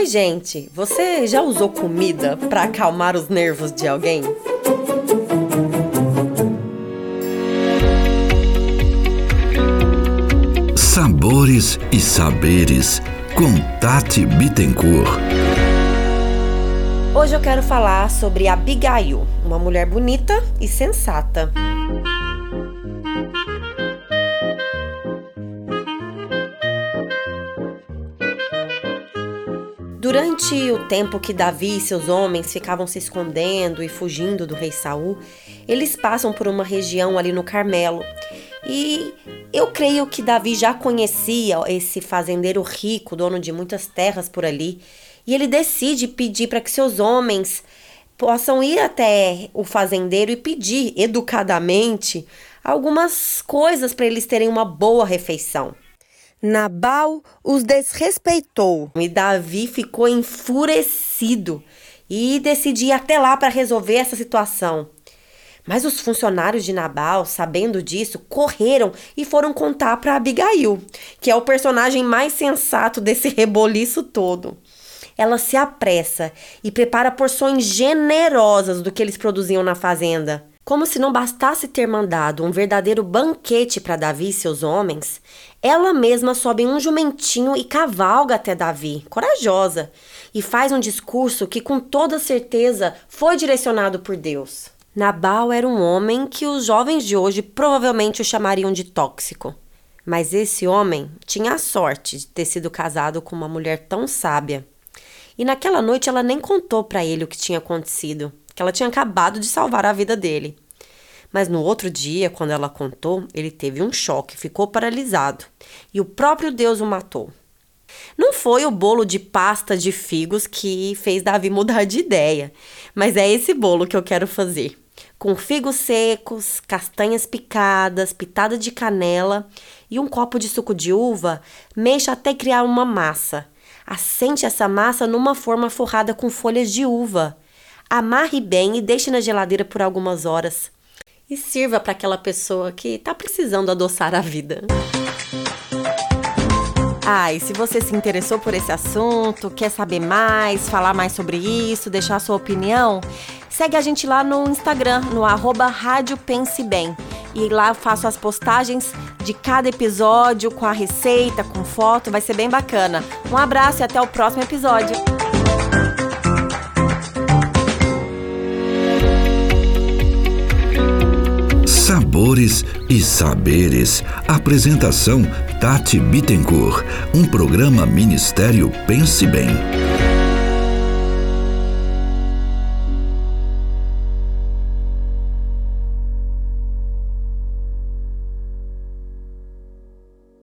Oi, gente. Você já usou comida para acalmar os nervos de alguém? Sabores e saberes com Tati Bittencourt. Hoje eu quero falar sobre Abigail, uma mulher bonita e sensata. Durante o tempo que Davi e seus homens ficavam se escondendo e fugindo do rei Saul, eles passam por uma região ali no Carmelo. E eu creio que Davi já conhecia esse fazendeiro rico, dono de muitas terras por ali, e ele decide pedir para que seus homens possam ir até o fazendeiro e pedir educadamente algumas coisas para eles terem uma boa refeição. Nabal os desrespeitou e Davi ficou enfurecido e decidiu até lá para resolver essa situação. Mas os funcionários de Nabal, sabendo disso, correram e foram contar para Abigail, que é o personagem mais sensato desse reboliço todo. Ela se apressa e prepara porções generosas do que eles produziam na fazenda. Como se não bastasse ter mandado um verdadeiro banquete para Davi e seus homens, ela mesma sobe um jumentinho e cavalga até Davi, corajosa, e faz um discurso que com toda certeza foi direcionado por Deus. Nabal era um homem que os jovens de hoje provavelmente o chamariam de tóxico. Mas esse homem tinha a sorte de ter sido casado com uma mulher tão sábia. E naquela noite ela nem contou para ele o que tinha acontecido que ela tinha acabado de salvar a vida dele. Mas no outro dia, quando ela contou, ele teve um choque, ficou paralisado e o próprio Deus o matou. Não foi o bolo de pasta de figos que fez Davi mudar de ideia, mas é esse bolo que eu quero fazer. Com figos secos, castanhas picadas, pitada de canela e um copo de suco de uva, mexa até criar uma massa. Assente essa massa numa forma forrada com folhas de uva. Amarre bem e deixe na geladeira por algumas horas. E sirva para aquela pessoa que está precisando adoçar a vida. Ah, e se você se interessou por esse assunto, quer saber mais, falar mais sobre isso, deixar sua opinião, segue a gente lá no Instagram, no arroba Rádio Pense Bem. E lá eu faço as postagens de cada episódio com a receita, com foto, vai ser bem bacana. Um abraço e até o próximo episódio. Sabores e Saberes. Apresentação Tati Bittencourt. Um programa Ministério Pense Bem.